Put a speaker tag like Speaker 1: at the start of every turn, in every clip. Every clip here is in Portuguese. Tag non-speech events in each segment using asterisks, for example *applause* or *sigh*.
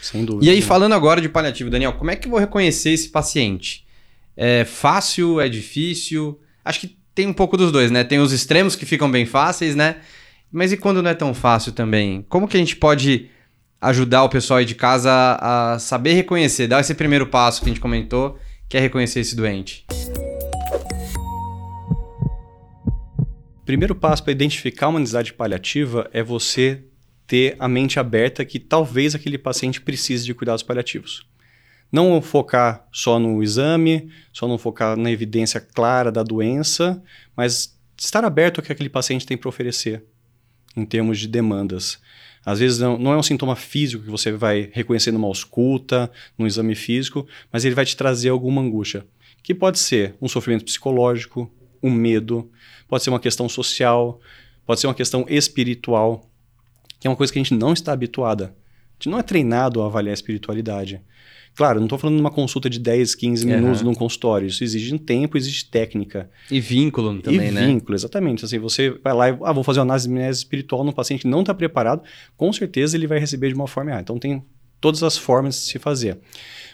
Speaker 1: Sem dúvida.
Speaker 2: E aí, falando agora de paliativo, Daniel, como é que eu vou reconhecer esse paciente? É fácil? É difícil? Acho que tem um pouco dos dois, né? Tem os extremos que ficam bem fáceis, né? Mas e quando não é tão fácil também? Como que a gente pode ajudar o pessoal aí de casa a saber reconhecer, dar esse primeiro passo que a gente comentou, que é reconhecer esse doente?
Speaker 1: Primeiro passo para identificar uma necessidade paliativa é você ter a mente aberta que talvez aquele paciente precise de cuidados paliativos. Não focar só no exame, só não focar na evidência clara da doença, mas estar aberto ao que aquele paciente tem para oferecer em termos de demandas. Às vezes não, não, é um sintoma físico que você vai reconhecer numa ausculta, num exame físico, mas ele vai te trazer alguma angústia, que pode ser um sofrimento psicológico, um medo, pode ser uma questão social, pode ser uma questão espiritual, que é uma coisa que a gente não está habituada. A gente não é treinado a avaliar a espiritualidade. Claro, não estou falando de uma consulta de 10, 15 minutos uhum. num consultório. Isso exige um tempo, exige técnica.
Speaker 2: E vínculo também,
Speaker 1: e
Speaker 2: né?
Speaker 1: vínculo, exatamente. Assim, você vai lá e ah, vou fazer uma análise espiritual num paciente que não está preparado, com certeza ele vai receber de uma forma errada. Então tem todas as formas de se fazer.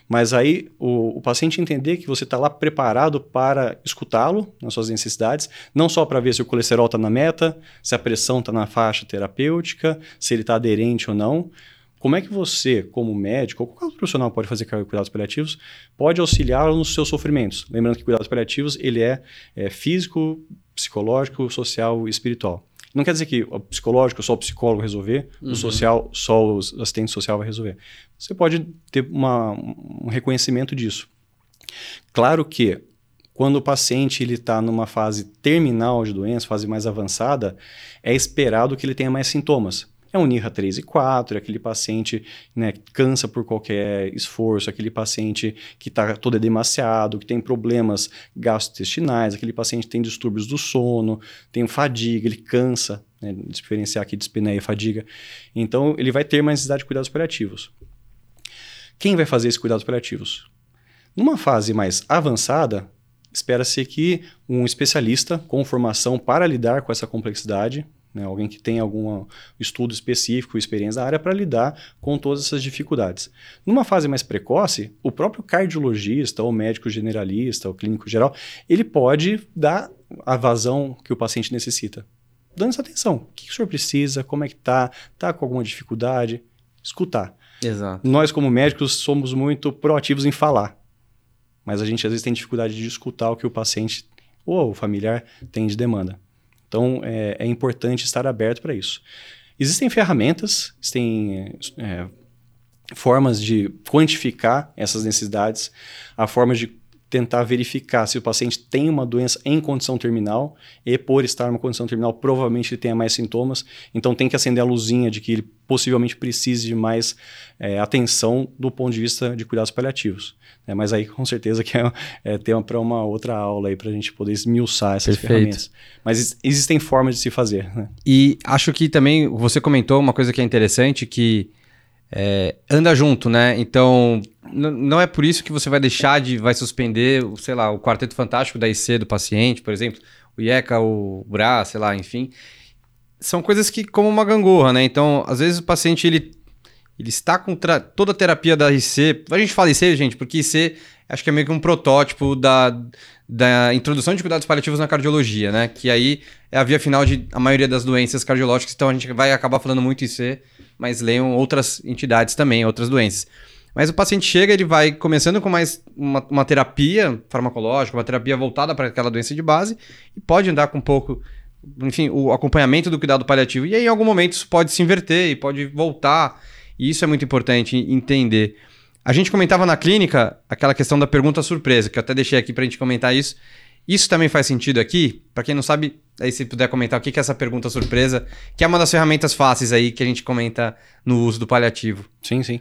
Speaker 1: Mas aí o, o paciente entender que você está lá preparado para escutá-lo nas suas necessidades, não só para ver se o colesterol está na meta, se a pressão está na faixa terapêutica, se ele está aderente ou não, como é que você, como médico, ou qualquer outro profissional pode fazer cuidados paliativos, pode auxiliá-lo nos seus sofrimentos? Lembrando que cuidados paliativos, ele é, é físico, psicológico, social e espiritual. Não quer dizer que o psicológico só o psicólogo resolver, uhum. o social só o assistente social vai resolver. Você pode ter uma, um reconhecimento disso. Claro que quando o paciente está numa fase terminal de doença, fase mais avançada, é esperado que ele tenha mais sintomas. É um NIRA 3 e 4, é aquele paciente né, que cansa por qualquer esforço, aquele paciente que está todo demasiado, que tem problemas gastrointestinais, aquele paciente que tem distúrbios do sono, tem fadiga, ele cansa, né, diferenciar aqui dispneia e fadiga. Então, ele vai ter mais necessidade de cuidados paliativos. Quem vai fazer esses cuidados paliativos? Numa fase mais avançada, espera-se que um especialista com formação para lidar com essa complexidade né? alguém que tem algum estudo específico, experiência na área para lidar com todas essas dificuldades. Numa fase mais precoce, o próprio cardiologista, ou médico generalista, ou clínico geral, ele pode dar a vazão que o paciente necessita. Dando essa atenção. O que o senhor precisa? Como é que está? Está com alguma dificuldade? Escutar.
Speaker 2: Exato.
Speaker 1: Nós, como médicos, somos muito proativos em falar. Mas a gente, às vezes, tem dificuldade de escutar o que o paciente ou o familiar tem de demanda. Então, é, é importante estar aberto para isso. Existem ferramentas, existem é, formas de quantificar essas necessidades, a forma de tentar verificar se o paciente tem uma doença em condição terminal e por estar numa condição terminal provavelmente ele tenha mais sintomas, então tem que acender a luzinha de que ele possivelmente precise de mais é, atenção do ponto de vista de cuidados paliativos. É, mas aí com certeza que é, é tema para uma outra aula aí para a gente poder esmiuçar essas Perfeito. ferramentas. Mas existem formas de se fazer. Né?
Speaker 2: E acho que também você comentou uma coisa que é interessante que é, anda junto, né? Então, não é por isso que você vai deixar de, vai suspender, sei lá, o quarteto fantástico da IC do paciente, por exemplo, o IECA, o BRA, sei lá, enfim. São coisas que, como uma gangorra, né? Então, às vezes o paciente, ele, ele está com toda a terapia da IC. A gente fala IC, gente, porque IC acho que é meio que um protótipo da, da introdução de cuidados paliativos na cardiologia, né? Que aí é a via final de a maioria das doenças cardiológicas, então a gente vai acabar falando muito IC mas leiam outras entidades também, outras doenças. Mas o paciente chega, ele vai começando com mais uma, uma terapia farmacológica, uma terapia voltada para aquela doença de base, e pode andar com um pouco, enfim, o acompanhamento do cuidado paliativo. E aí, em algum momento, isso pode se inverter e pode voltar. E isso é muito importante entender. A gente comentava na clínica aquela questão da pergunta surpresa, que eu até deixei aqui para a gente comentar isso. Isso também faz sentido aqui? Para quem não sabe, aí se puder comentar o que é essa pergunta surpresa, que é uma das ferramentas fáceis aí que a gente comenta no uso do paliativo.
Speaker 1: Sim, sim.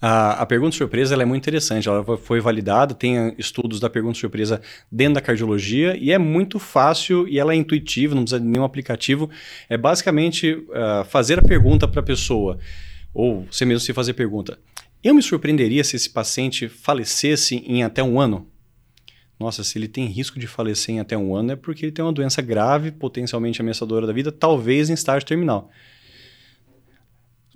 Speaker 1: A, a pergunta surpresa é muito interessante, ela foi validada, tem estudos da pergunta surpresa dentro da cardiologia e é muito fácil e ela é intuitiva, não precisa de nenhum aplicativo. É basicamente uh, fazer a pergunta para a pessoa, ou você mesmo se fazer pergunta. Eu me surpreenderia se esse paciente falecesse em até um ano? Nossa, se ele tem risco de falecer em até um ano é porque ele tem uma doença grave, potencialmente ameaçadora da vida, talvez em estágio terminal.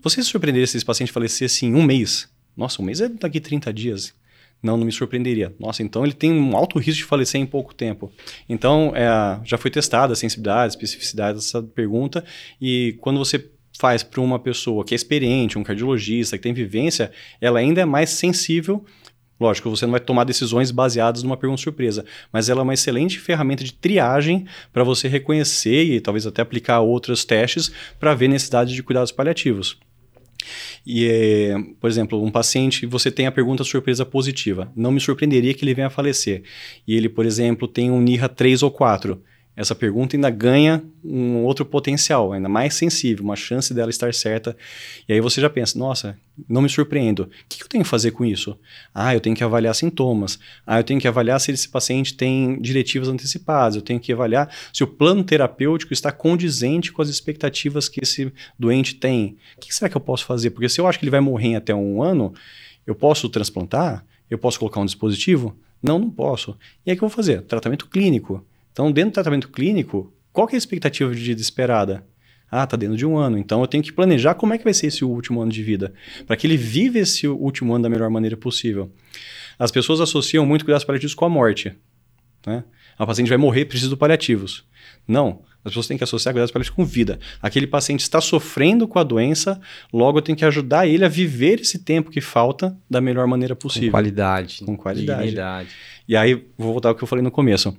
Speaker 1: Você se surpreender se esse paciente falecesse em um mês? Nossa, um mês é daqui 30 dias. Não, não me surpreenderia. Nossa, então ele tem um alto risco de falecer em pouco tempo. Então, é, já foi testada a sensibilidade, a especificidade dessa pergunta, e quando você faz para uma pessoa que é experiente, um cardiologista, que tem vivência, ela ainda é mais sensível. Lógico, você não vai tomar decisões baseadas numa pergunta surpresa, mas ela é uma excelente ferramenta de triagem para você reconhecer e talvez até aplicar outros testes para ver necessidade de cuidados paliativos. E, é, por exemplo, um paciente, você tem a pergunta surpresa positiva. Não me surpreenderia que ele venha a falecer. E ele, por exemplo, tem um NIRA 3 ou 4 essa pergunta ainda ganha um outro potencial, ainda mais sensível, uma chance dela estar certa. E aí você já pensa, nossa, não me surpreendo. O que eu tenho que fazer com isso? Ah, eu tenho que avaliar sintomas. Ah, eu tenho que avaliar se esse paciente tem diretivas antecipadas. Eu tenho que avaliar se o plano terapêutico está condizente com as expectativas que esse doente tem. O que será que eu posso fazer? Porque se eu acho que ele vai morrer em até um ano, eu posso transplantar? Eu posso colocar um dispositivo? Não, não posso. E aí o que eu vou fazer? Tratamento clínico. Então, dentro do tratamento clínico, qual é a expectativa de vida esperada? Ah, está dentro de um ano. Então eu tenho que planejar como é que vai ser esse último ano de vida, para que ele viva esse último ano da melhor maneira possível. As pessoas associam muito cuidados paliativos com a morte. Né? A paciente vai morrer, precisa de paliativos. Não. As pessoas têm que associar cuidados paliativos com vida. Aquele paciente está sofrendo com a doença, logo eu tenho que ajudar ele a viver esse tempo que falta da melhor maneira possível.
Speaker 2: Com qualidade.
Speaker 1: Com qualidade. Dignidade. E aí, vou voltar ao que eu falei no começo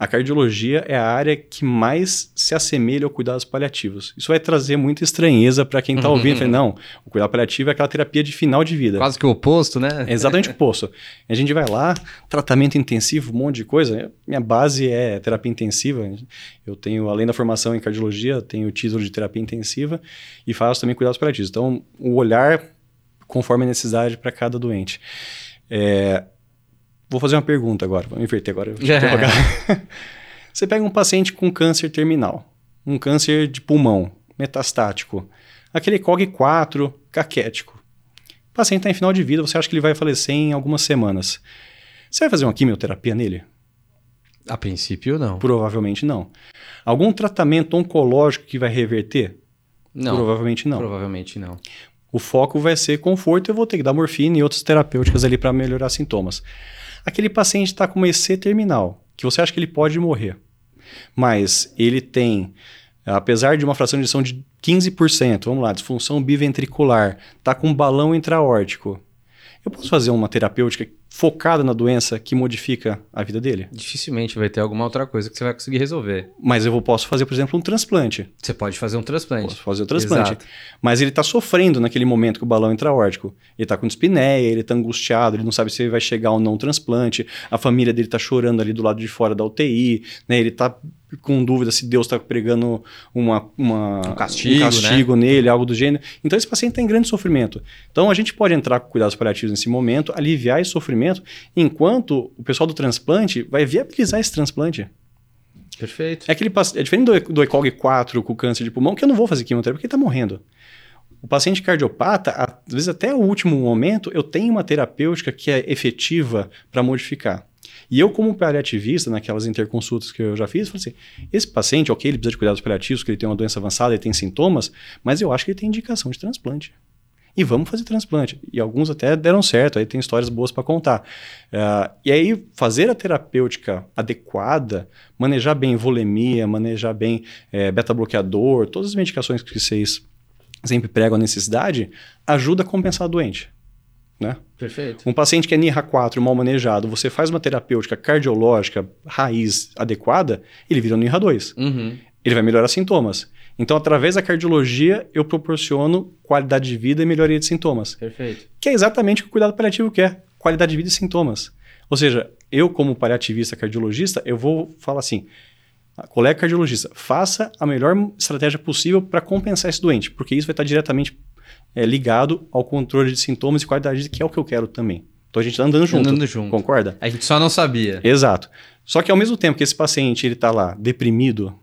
Speaker 1: a cardiologia é a área que mais se assemelha ao cuidados paliativos. Isso vai trazer muita estranheza para quem está uhum. ouvindo. Não, o cuidado paliativo é aquela terapia de final de vida.
Speaker 2: Quase que o oposto, né?
Speaker 1: É exatamente o oposto. A gente vai lá, tratamento intensivo, um monte de coisa. Minha base é terapia intensiva. Eu tenho, além da formação em cardiologia, tenho o título de terapia intensiva e faço também cuidados paliativos. Então, o olhar conforme a necessidade para cada doente. É, Vou fazer uma pergunta agora, vou inverter agora. É. *laughs* *laughs* Você pega um paciente com câncer terminal, um câncer de pulmão, metastático, aquele COG4 caquético. O paciente está em final de vida, você acha que ele vai falecer em algumas semanas. Você vai fazer uma quimioterapia nele?
Speaker 2: A princípio, não.
Speaker 1: Provavelmente não. Algum tratamento oncológico que vai reverter?
Speaker 2: Não.
Speaker 1: Provavelmente não.
Speaker 2: Provavelmente não.
Speaker 1: O foco vai ser conforto, eu vou ter que dar morfina e outras terapêuticas ali para melhorar sintomas. Aquele paciente está com uma EC terminal, que você acha que ele pode morrer, mas ele tem, apesar de uma fração de edição de 15%, vamos lá, disfunção biventricular, está com um balão intraórtico, eu posso fazer uma terapêutica focada na doença que modifica a vida dele?
Speaker 2: Dificilmente vai ter alguma outra coisa que você vai conseguir resolver.
Speaker 1: Mas eu posso fazer, por exemplo, um transplante.
Speaker 2: Você pode fazer um transplante.
Speaker 1: Posso fazer um transplante. Exato. Mas ele está sofrendo naquele momento com o balão intraórtico. Ele está com dispneia, ele está angustiado, ele não sabe se vai chegar ou não um transplante. A família dele está chorando ali do lado de fora da UTI, né? Ele está com dúvida se Deus está pregando uma, uma,
Speaker 2: um castigo,
Speaker 1: um castigo né? nele, algo do gênero. Então esse paciente está em grande sofrimento. Então a gente pode entrar com cuidados paliativos nesse momento, aliviar esse sofrimento, enquanto o pessoal do transplante vai viabilizar esse transplante.
Speaker 2: Perfeito.
Speaker 1: É, aquele, é diferente do, do ECOG 4 com câncer de pulmão, que eu não vou fazer quimioterapia porque ele está morrendo. O paciente cardiopata, às vezes até o último momento, eu tenho uma terapêutica que é efetiva para modificar. E eu, como paliativista, naquelas interconsultas que eu já fiz, falei assim: esse paciente, ok, ele precisa de cuidados paliativos, que ele tem uma doença avançada, ele tem sintomas, mas eu acho que ele tem indicação de transplante. E vamos fazer transplante. E alguns até deram certo, aí tem histórias boas para contar. Uh, e aí, fazer a terapêutica adequada, manejar bem volemia, manejar bem é, beta-bloqueador, todas as medicações que vocês sempre pregam a necessidade, ajuda a compensar o doente. Né?
Speaker 2: Perfeito.
Speaker 1: Um paciente que é NIRA 4 mal manejado, você faz uma terapêutica cardiológica raiz adequada, ele vira um NIRA 2.
Speaker 2: Uhum.
Speaker 1: Ele vai melhorar sintomas. Então, através da cardiologia, eu proporciono qualidade de vida e melhoria de sintomas.
Speaker 2: Perfeito.
Speaker 1: Que é exatamente o que o cuidado paliativo quer: qualidade de vida e sintomas. Ou seja, eu, como paliativista cardiologista, eu vou falar assim: colega cardiologista, faça a melhor estratégia possível para compensar esse doente, porque isso vai estar diretamente é, ligado ao controle de sintomas e qualidade de vida, que é o que eu quero também. Então a gente está andando junto.
Speaker 2: Andando junto.
Speaker 1: Concorda?
Speaker 2: A gente só não sabia.
Speaker 1: Exato. Só que ao mesmo tempo que esse paciente ele está lá deprimido,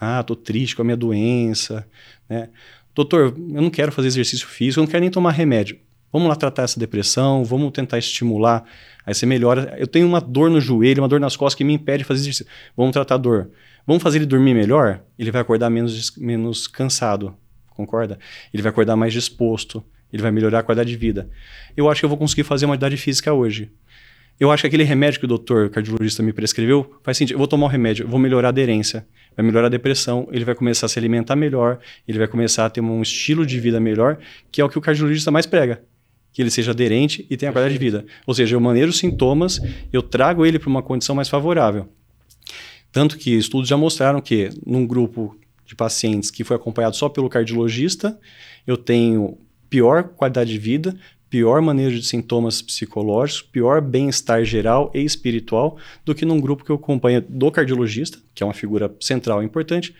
Speaker 1: ah, tô triste com a minha doença, né? Doutor, eu não quero fazer exercício físico, eu não quero nem tomar remédio. Vamos lá tratar essa depressão, vamos tentar estimular. Aí você melhora. Eu tenho uma dor no joelho, uma dor nas costas que me impede de fazer exercício. Vamos tratar a dor. Vamos fazer ele dormir melhor? Ele vai acordar menos, menos cansado concorda? Ele vai acordar mais disposto, ele vai melhorar a qualidade de vida. Eu acho que eu vou conseguir fazer uma atividade física hoje. Eu acho que aquele remédio que o doutor cardiologista me prescreveu faz sentido. Eu vou tomar o um remédio, vou melhorar a aderência, vai melhorar a depressão, ele vai começar a se alimentar melhor, ele vai começar a ter um estilo de vida melhor, que é o que o cardiologista mais prega. Que ele seja aderente e tenha qualidade de vida. Ou seja, eu maneiro os sintomas, eu trago ele para uma condição mais favorável. Tanto que estudos já mostraram que num grupo de pacientes que foi acompanhado só pelo cardiologista, eu tenho pior qualidade de vida, pior manejo de sintomas psicológicos, pior bem-estar geral e espiritual do que num grupo que eu acompanho do cardiologista, que é uma figura central e importante,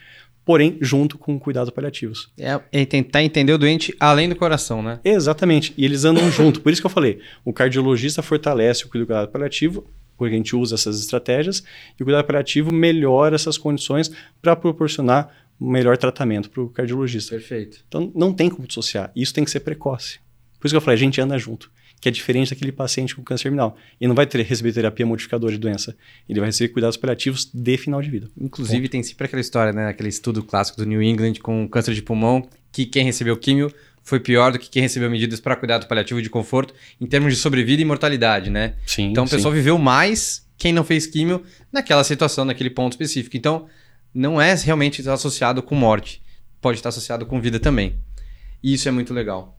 Speaker 1: porém junto com cuidados paliativos.
Speaker 2: É, é tentar entender o doente além do coração, né?
Speaker 1: Exatamente. E eles andam junto. Por isso que eu falei, o cardiologista fortalece o cuidado paliativo, porque a gente usa essas estratégias, e o cuidado paliativo melhora essas condições para proporcionar um melhor tratamento para o cardiologista.
Speaker 2: Perfeito.
Speaker 1: Então não tem como dissociar. Isso tem que ser precoce. Por isso que eu falei, a gente anda junto, que é diferente daquele paciente com câncer terminal. Ele não vai ter, receber terapia modificadora de doença, ele vai receber cuidados paliativos de final de vida.
Speaker 2: Inclusive, Ponto. tem sempre aquela história, né? Aquele estudo clássico do New England com câncer de pulmão, que quem recebeu químio foi pior do que quem recebeu medidas para cuidado paliativo de conforto em termos de sobrevida e mortalidade, né?
Speaker 1: Sim.
Speaker 2: Então, o pessoal viveu mais quem não fez químio naquela situação, naquele ponto específico. Então, não é realmente associado com morte. Pode estar associado com vida também. E isso é muito legal.